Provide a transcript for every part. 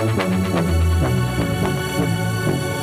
Thank you.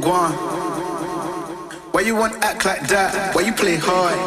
Guan? Why you want act like that? Why you play hard?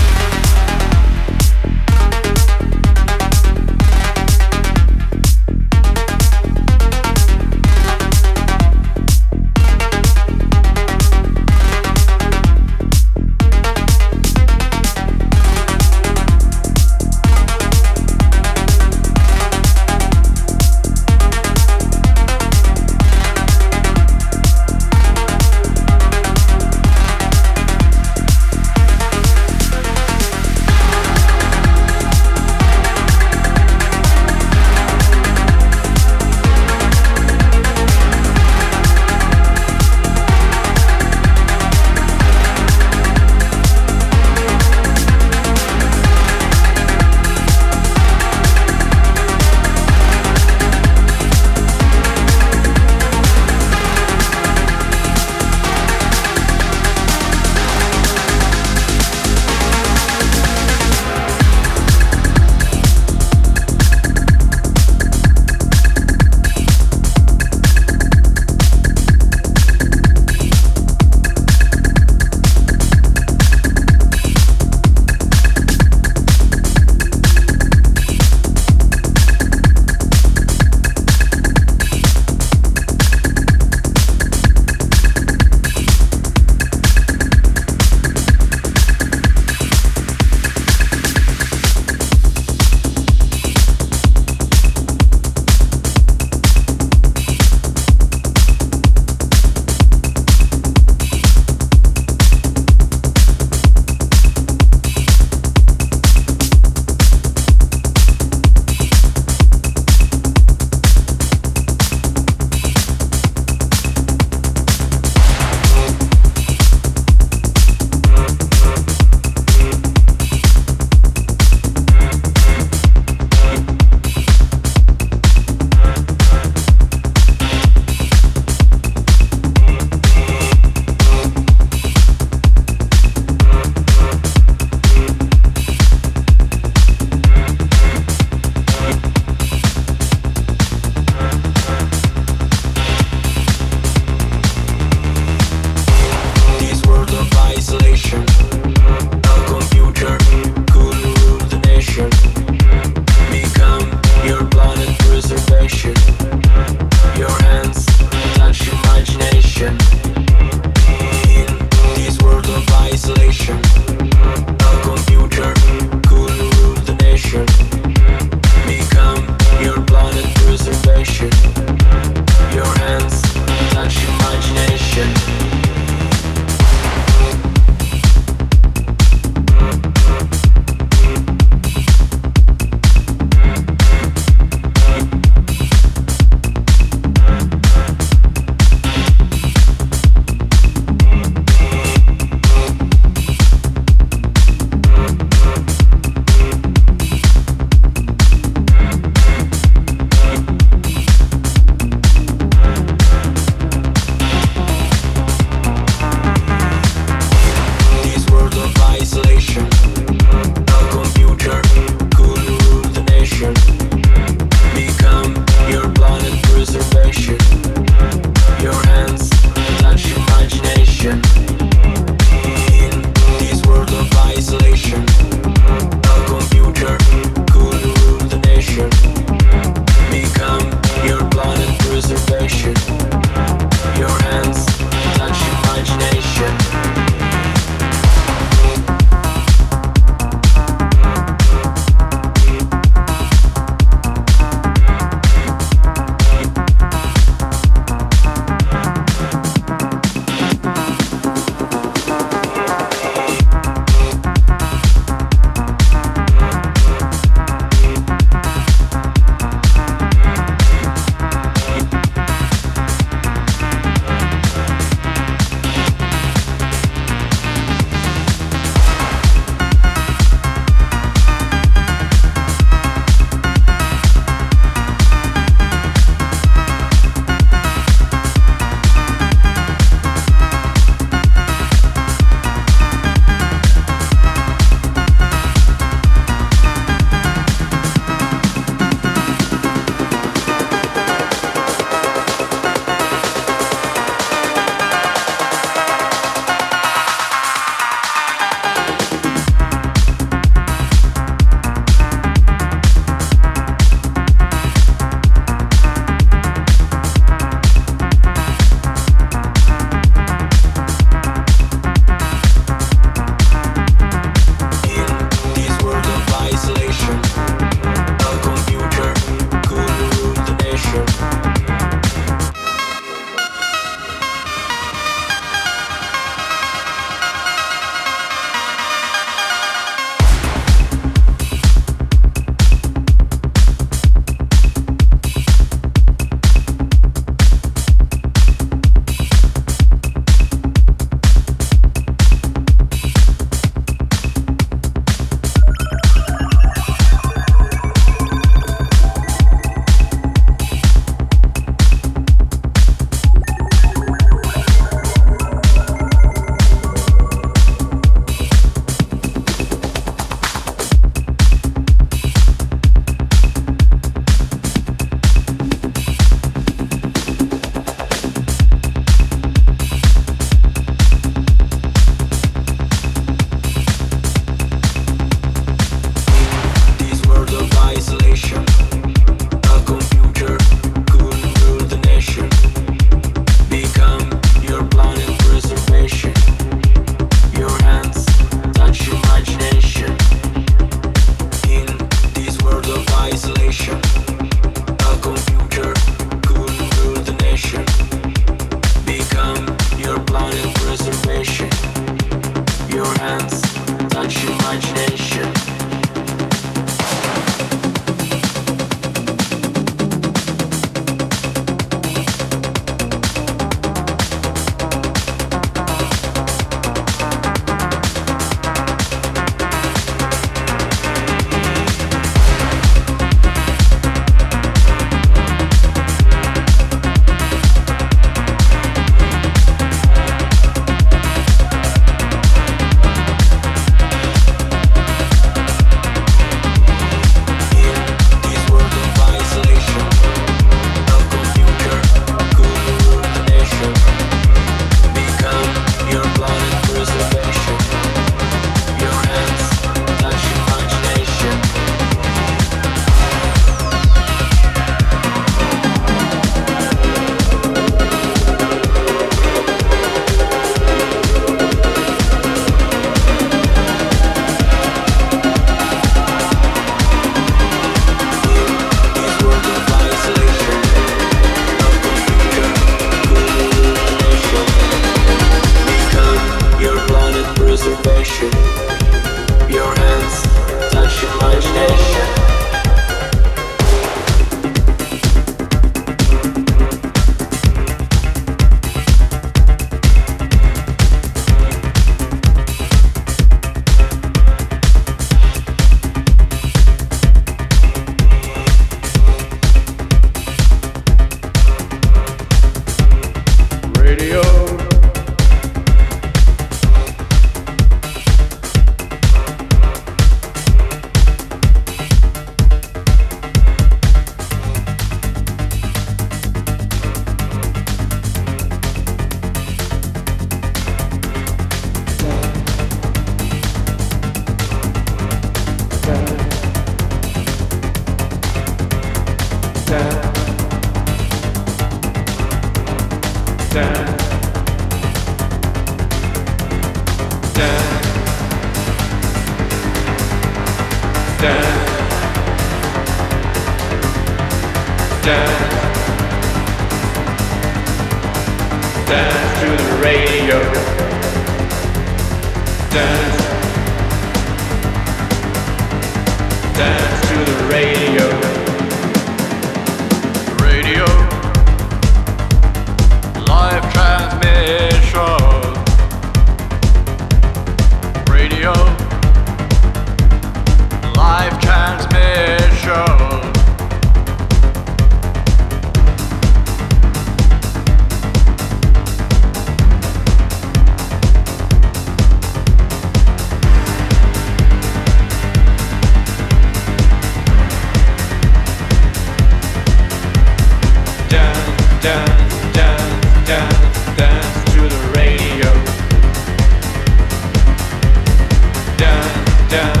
дождя